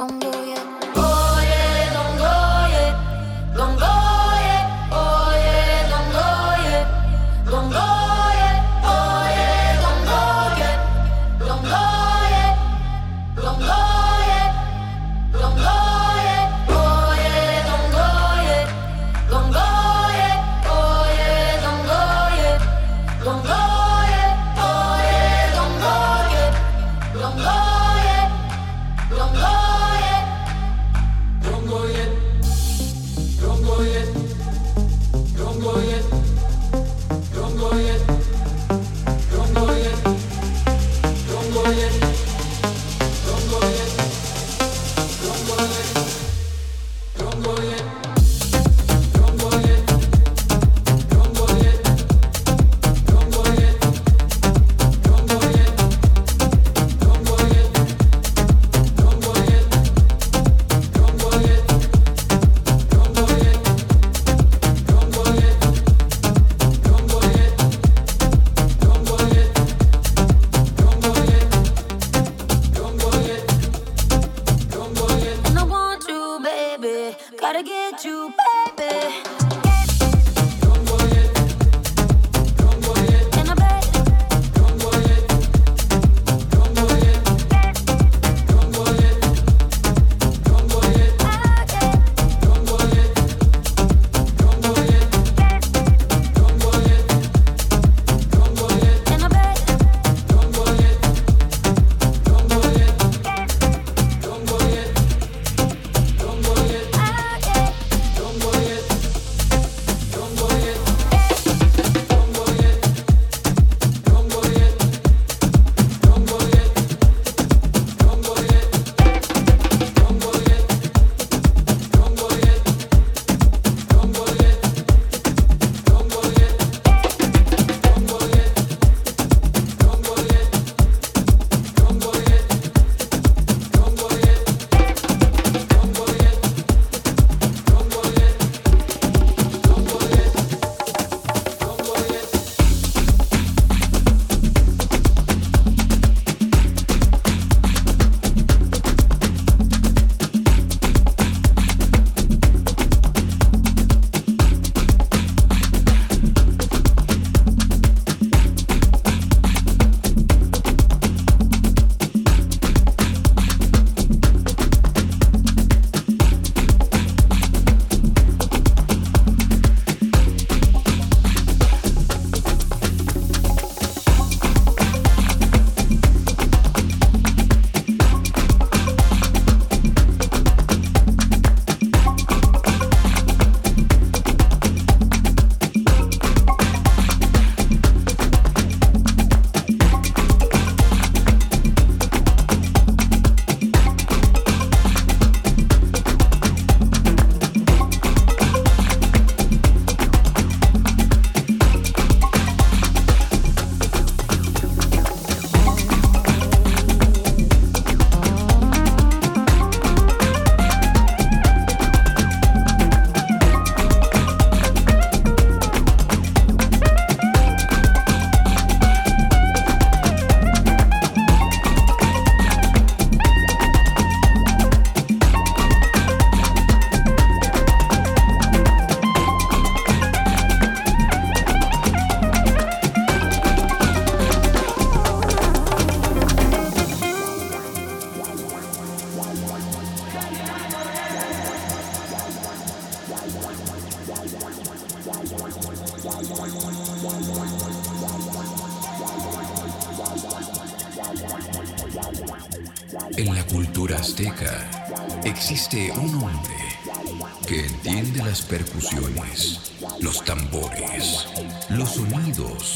Don't you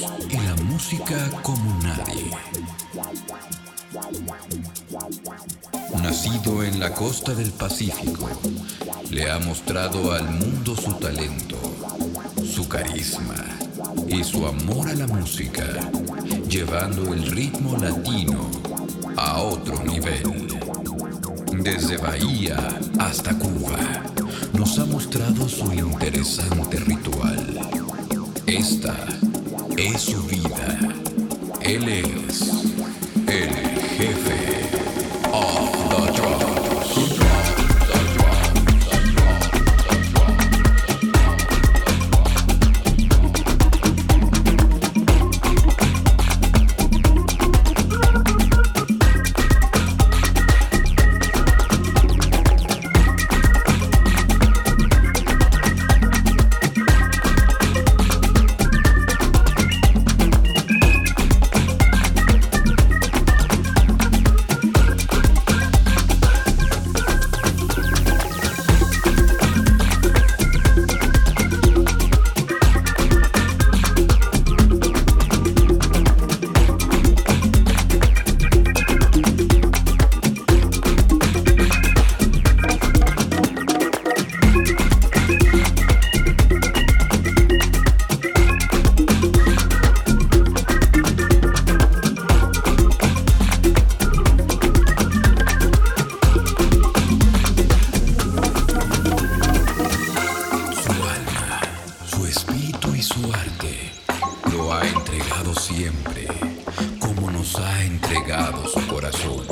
y la música como nadie. Nacido en la costa del Pacífico, le ha mostrado al mundo su talento, su carisma y su amor a la música, llevando el ritmo latino a otro nivel. Desde Bahía hasta Cuba, nos ha mostrado su interesante ritual. Esta es su vida. Él es entregado su corazón.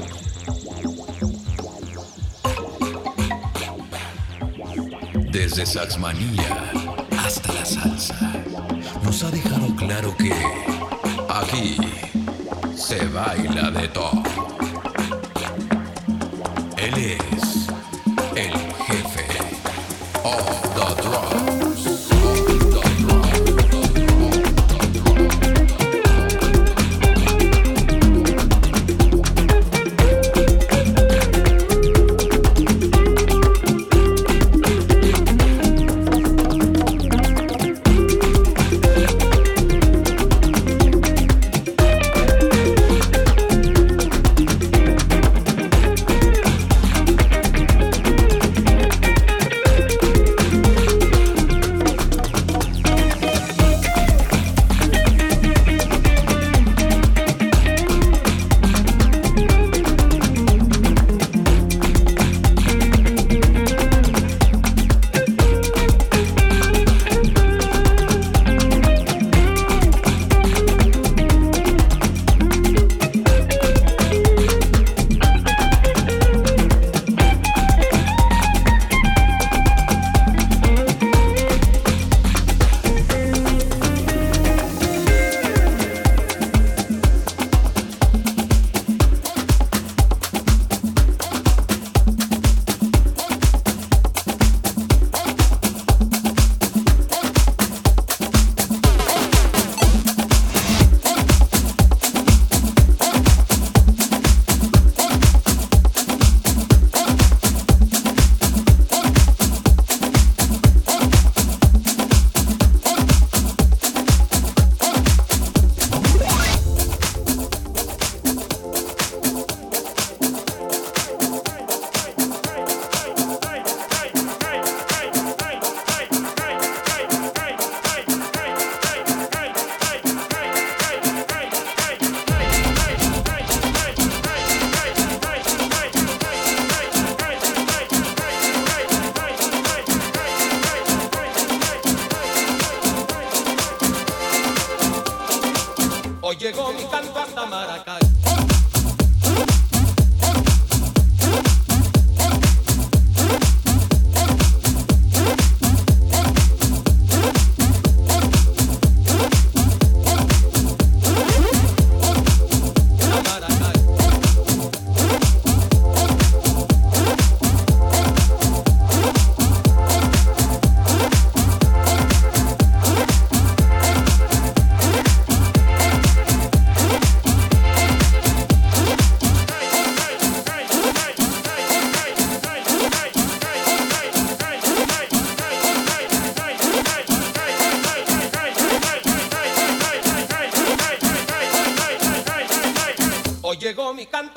Desde Saxmanía hasta la salsa, nos ha dejado claro que aquí se baila de todo. Él es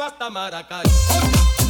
hasta Maracay.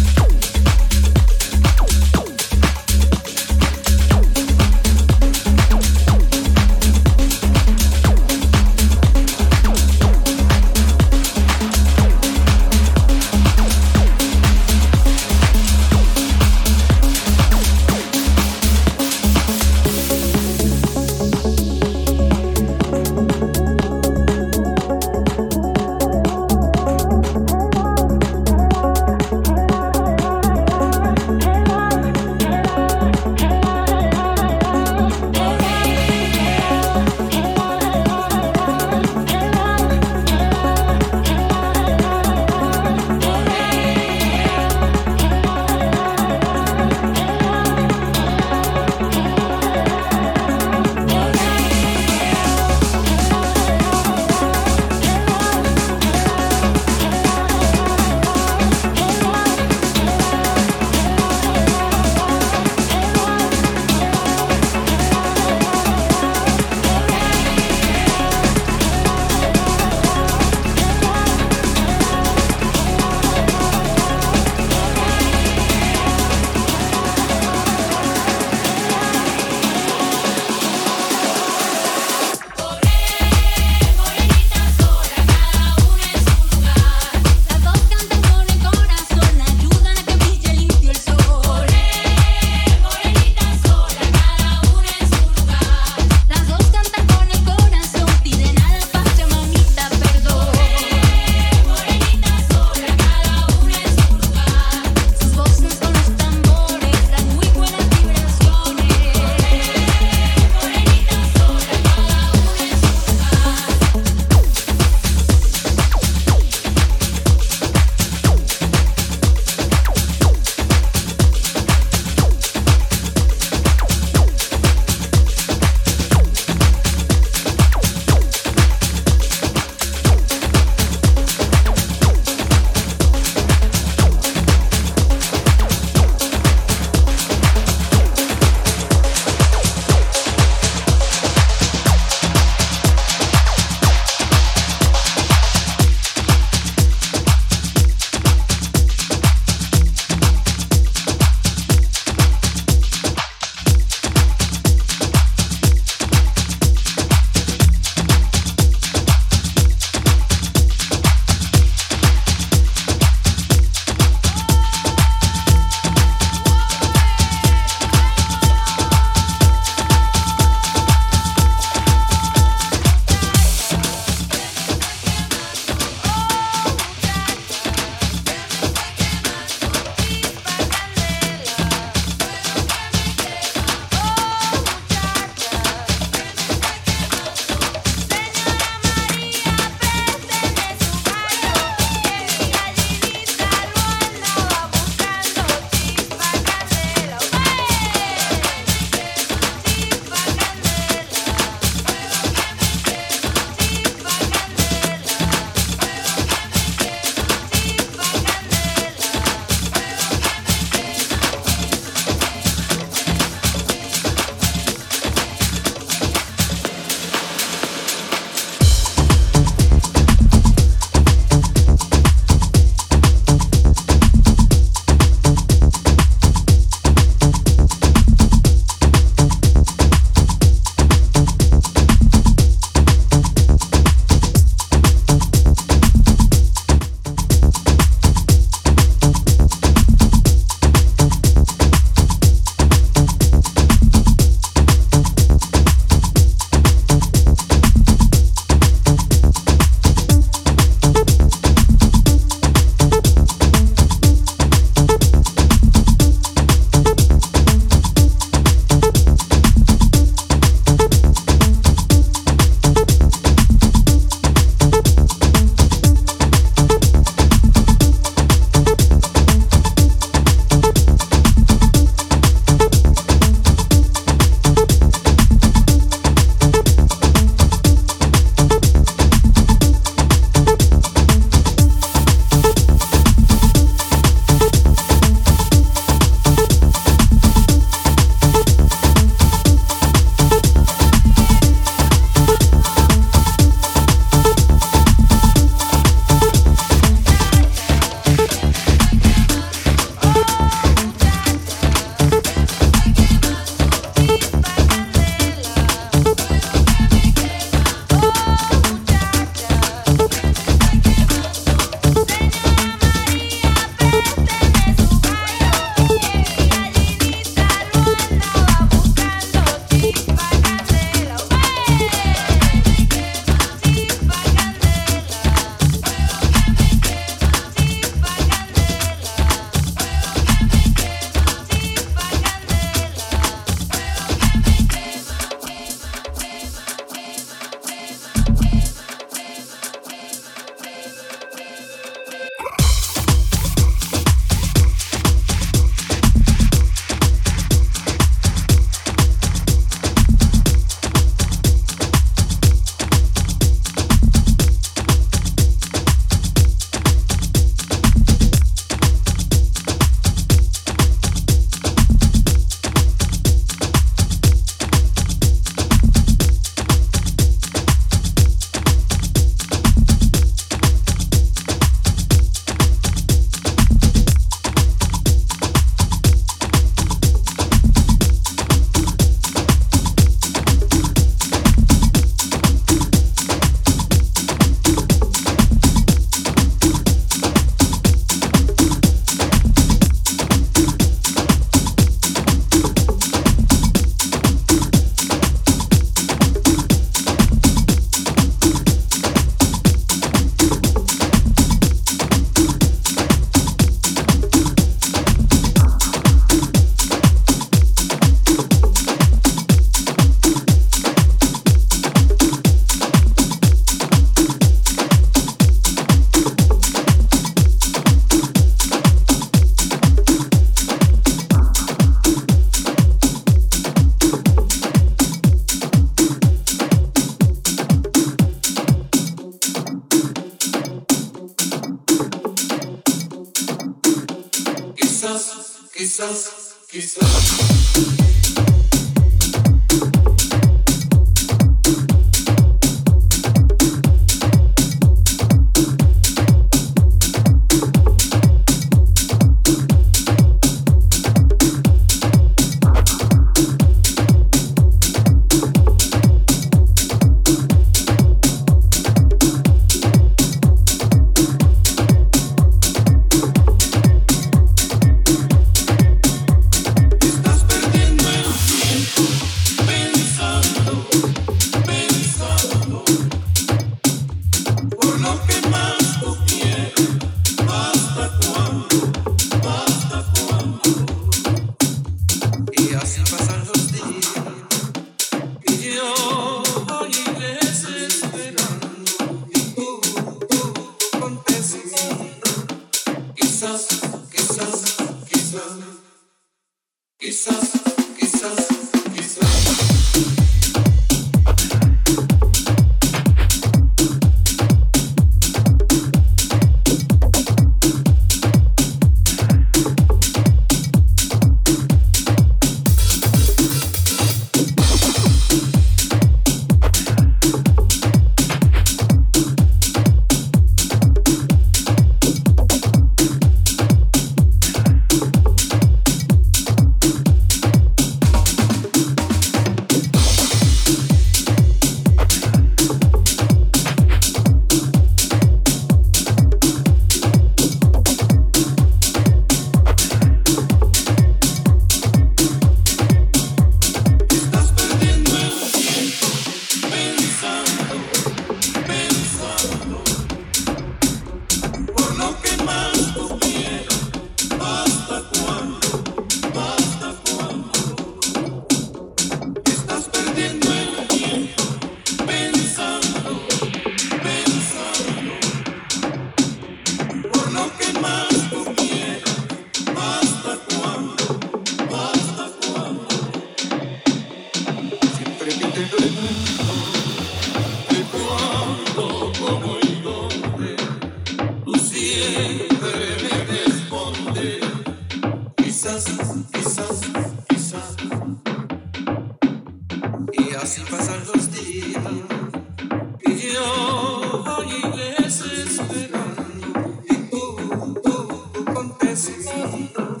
les esperando y todo, todo aconteciendo.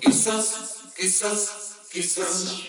Quizás, quizás, quizás.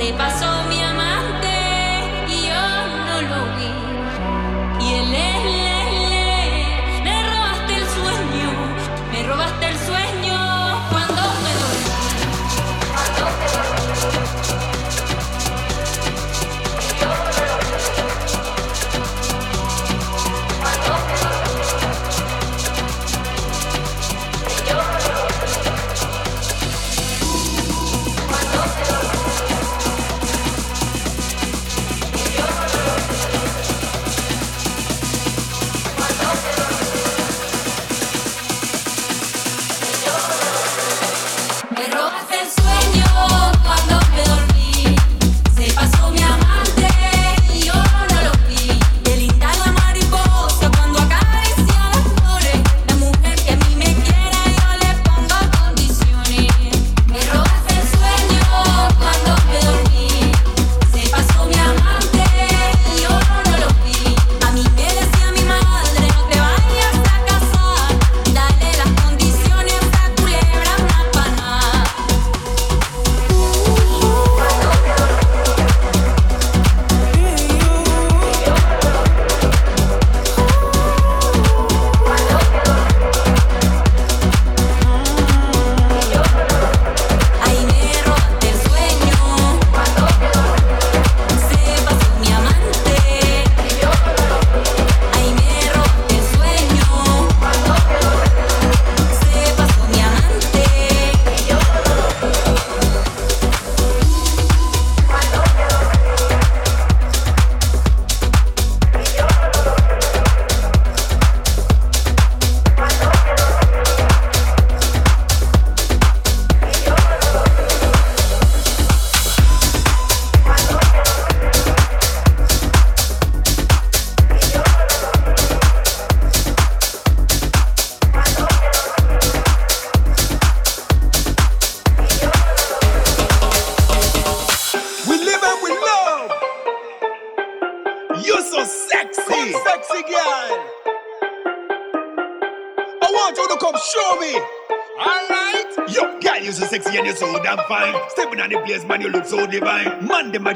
se pasó.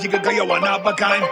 Magic girl, you one of a kind.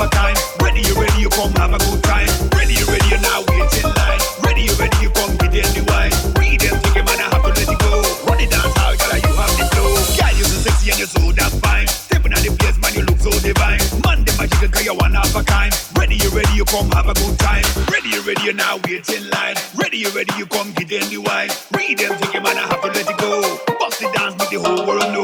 Ready, you ready, you come have a good time. Ready, you ready, you now wait in line. Ready, you ready, you come get in the wine. We them take man, I have to let it go. Run it dance hall, girl, you have the flow. Girl, you so sexy and you so damn fine. Stepping on the place, man, you look so divine. Man, the magic girl, you one of a kind. Ready, you ready, you come have a good time. Ready, you ready, you now wait in line. Ready, you ready, you come get in the wine. We them take it, man, I have to let it go. Bust the dance, make the whole world know.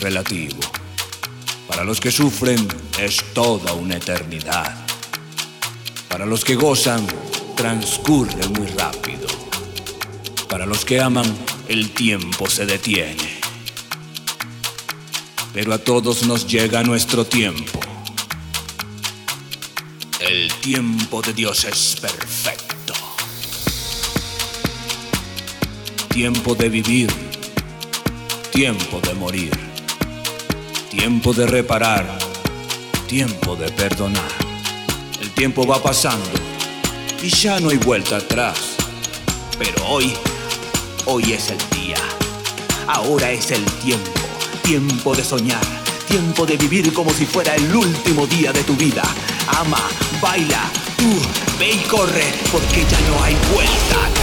Relativo. Para los que sufren es toda una eternidad. Para los que gozan transcurre muy rápido. Para los que aman el tiempo se detiene. Pero a todos nos llega nuestro tiempo. El tiempo de Dios es perfecto. Tiempo de vivir, tiempo de morir, tiempo de reparar, tiempo de perdonar. El tiempo va pasando y ya no hay vuelta atrás. Pero hoy, hoy es el día. Ahora es el tiempo, tiempo de soñar, tiempo de vivir como si fuera el último día de tu vida. Ama, baila, tú, ve y corre, porque ya no hay vuelta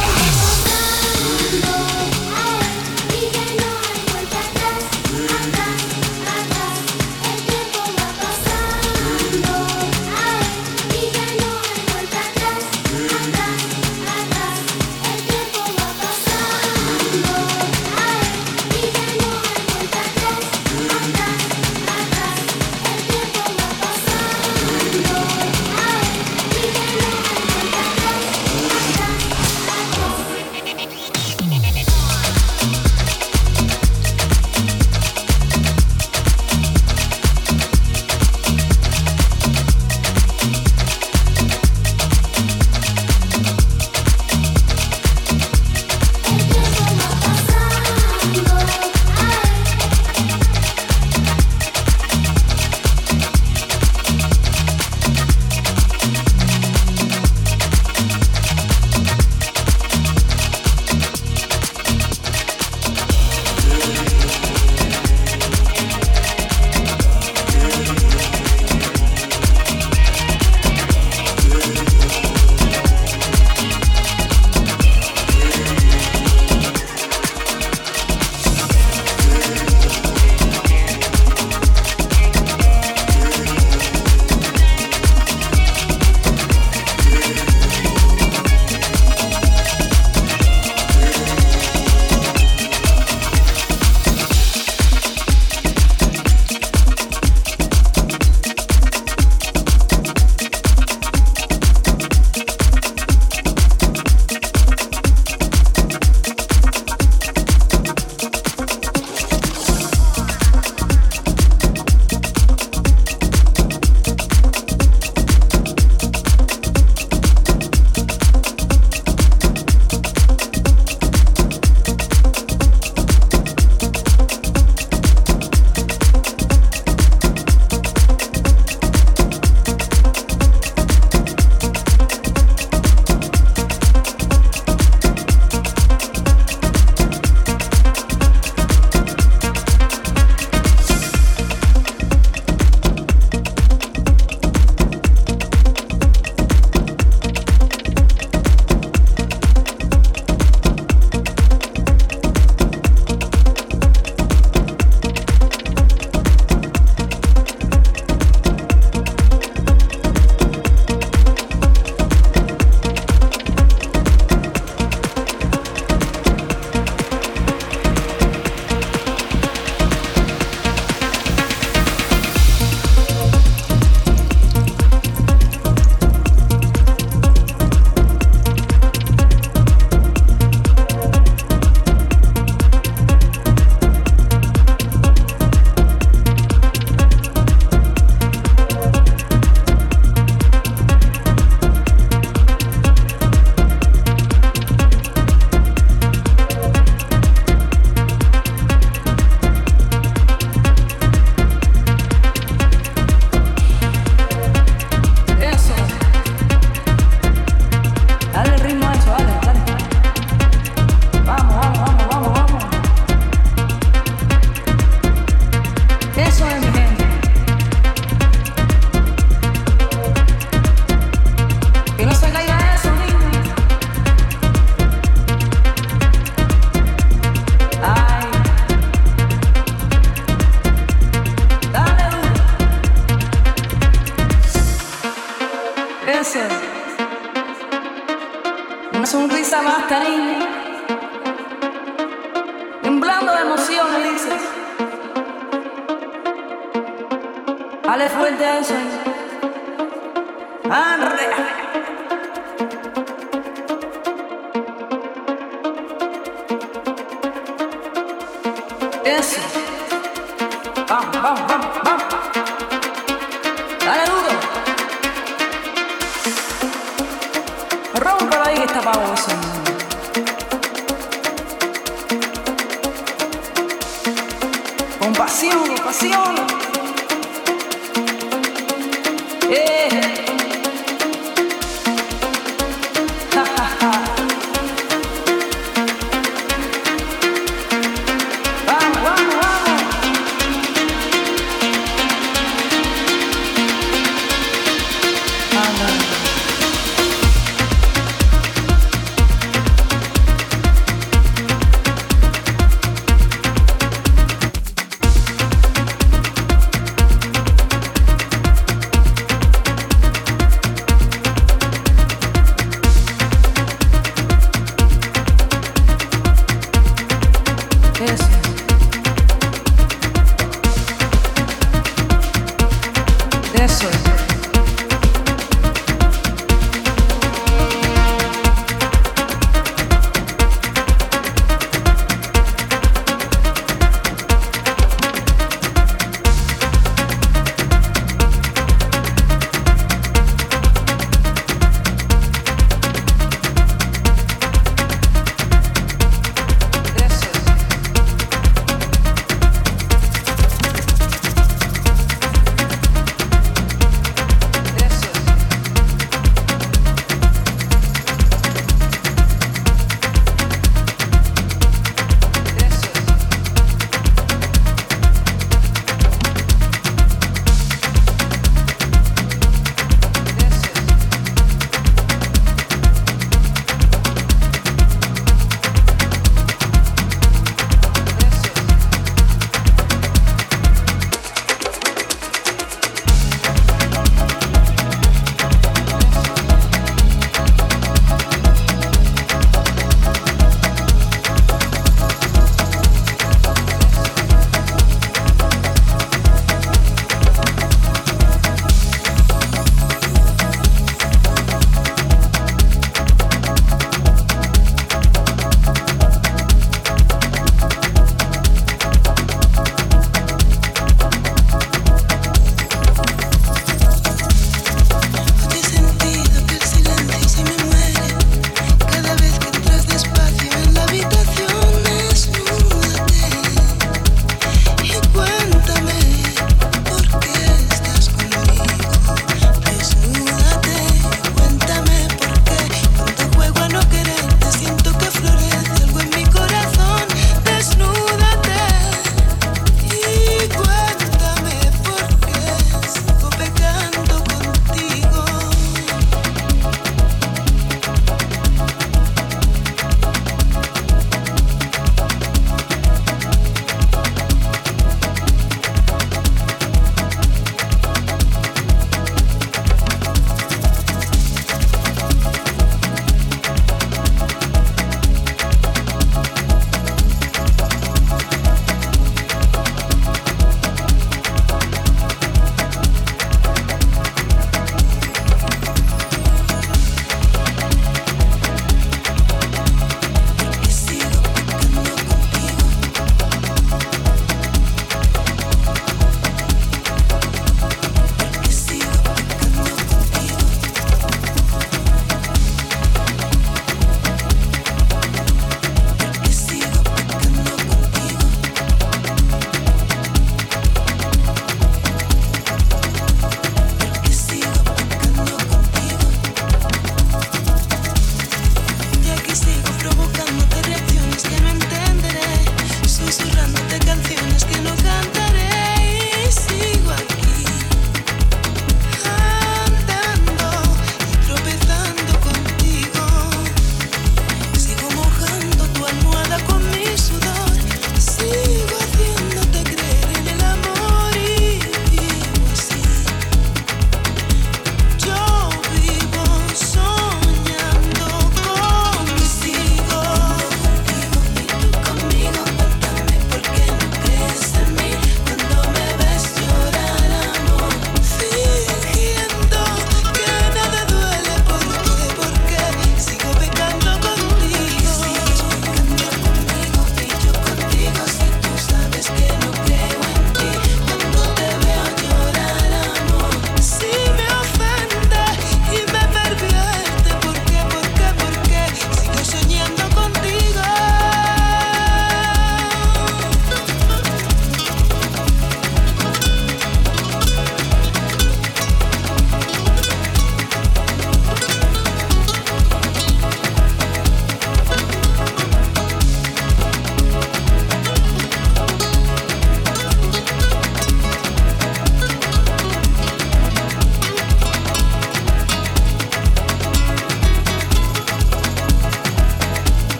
dancing. I'm.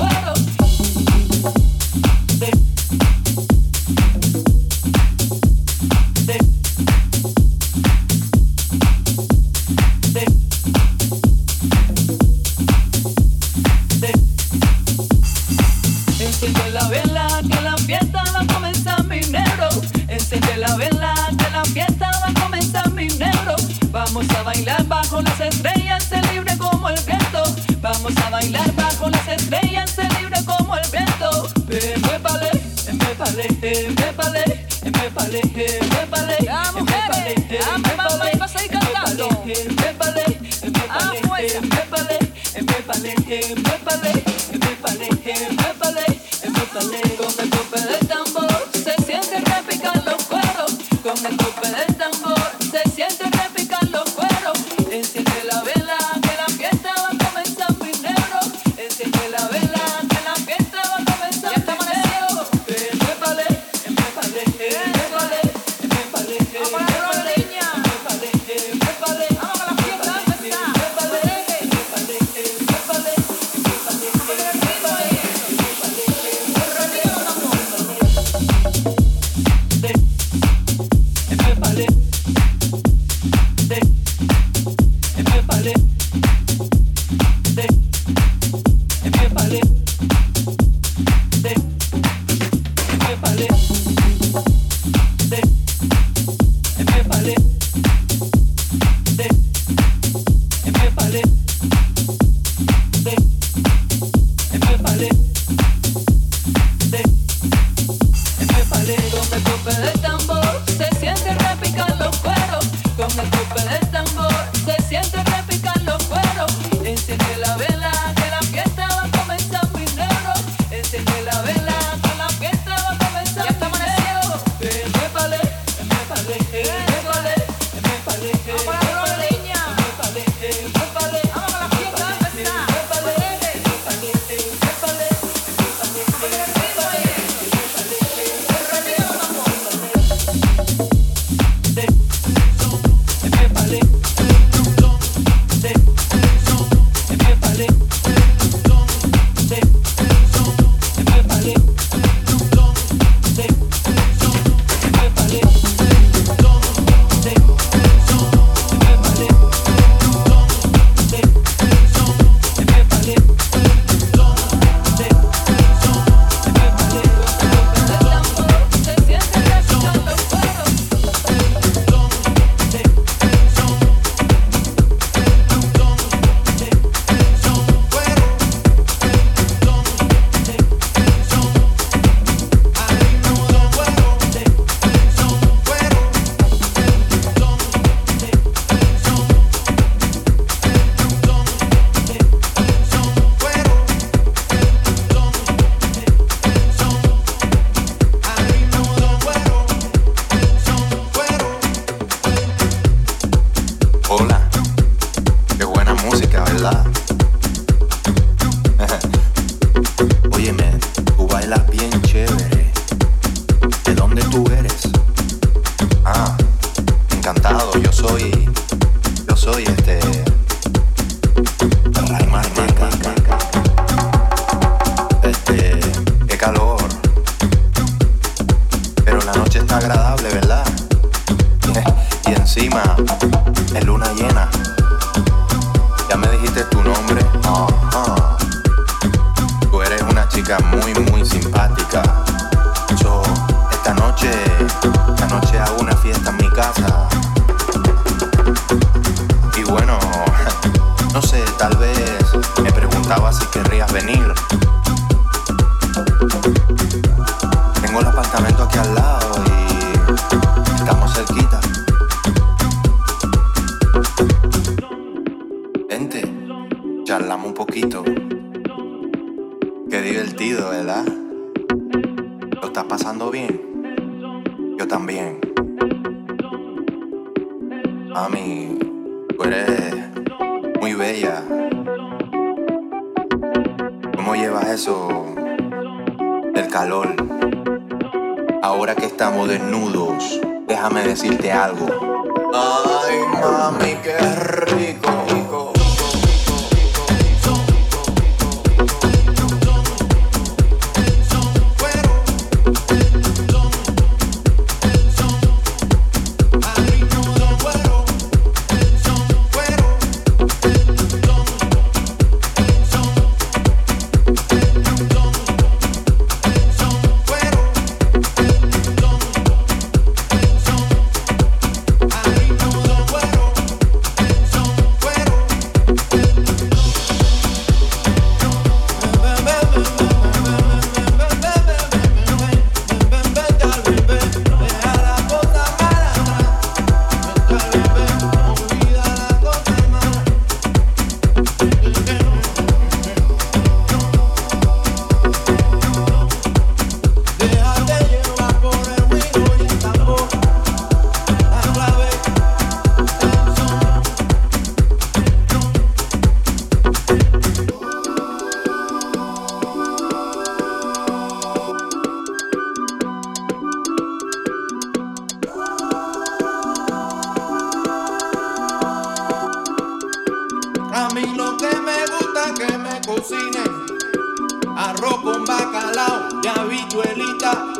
En mí lo que me gusta es que me cocinen. Arroz con bacalao y habichuelita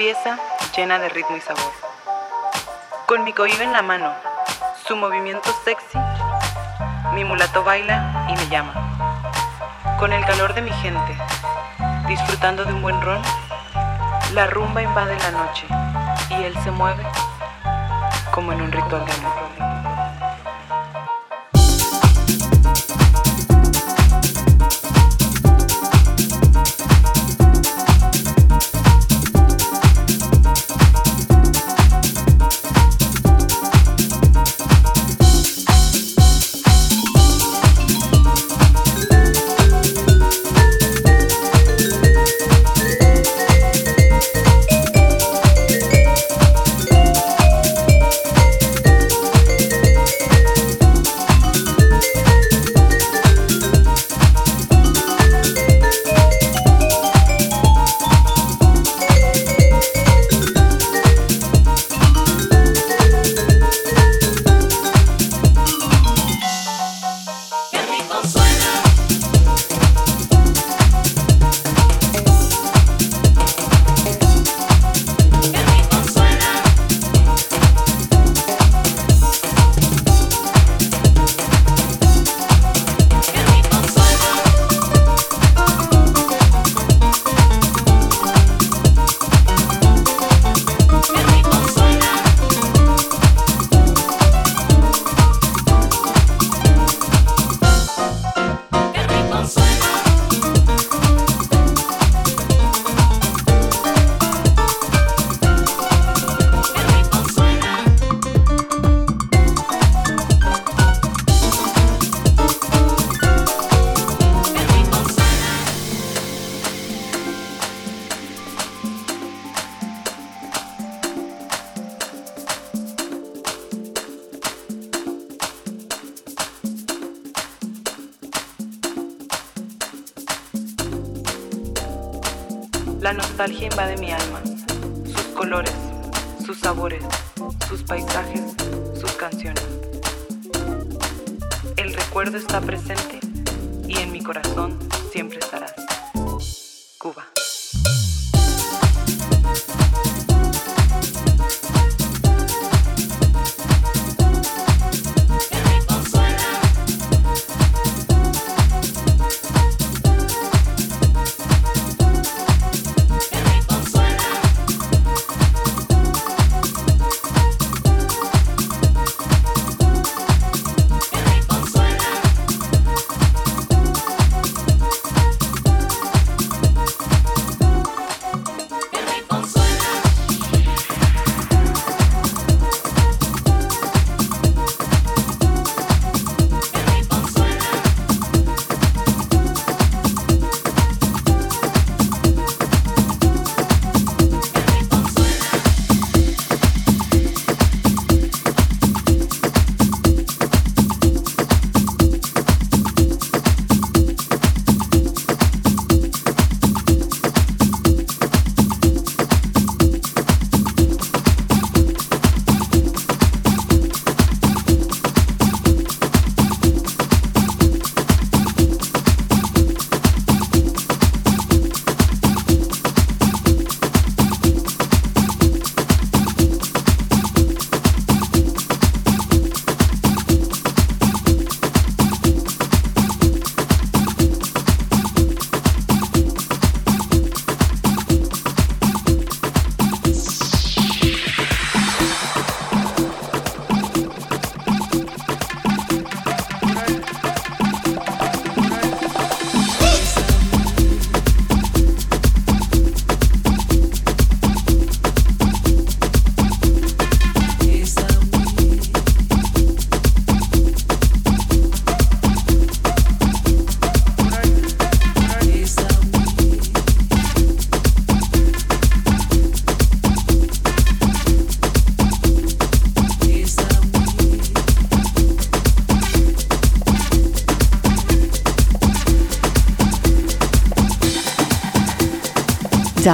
Empieza llena de ritmo y sabor. Con mi cohiba en la mano, su movimiento sexy, mi mulato baila y me llama. Con el calor de mi gente, disfrutando de un buen ron, la rumba invade la noche y él se mueve como en un ritual de amor.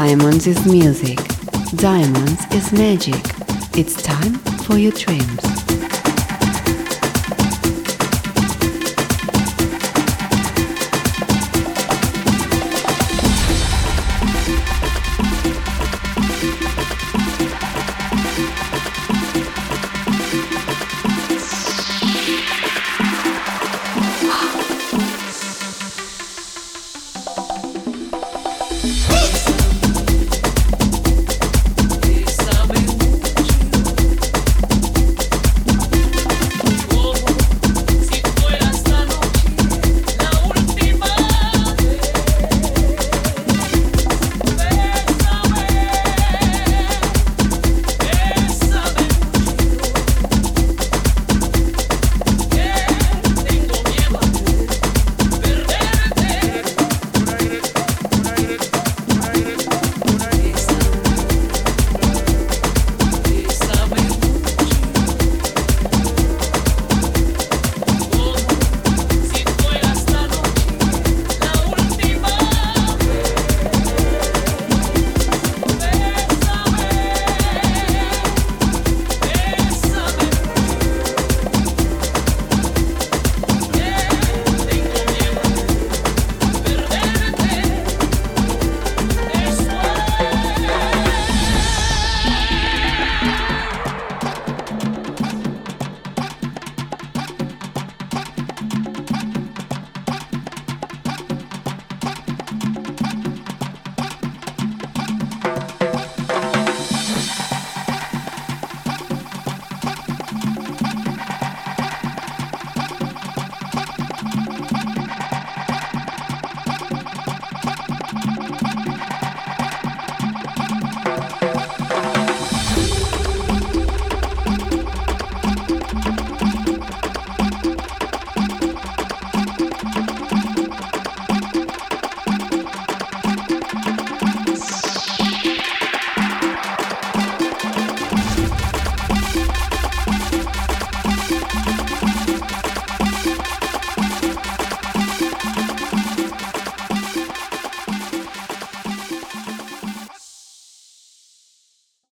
Diamonds is music. Diamonds is magic. It's time for your dreams.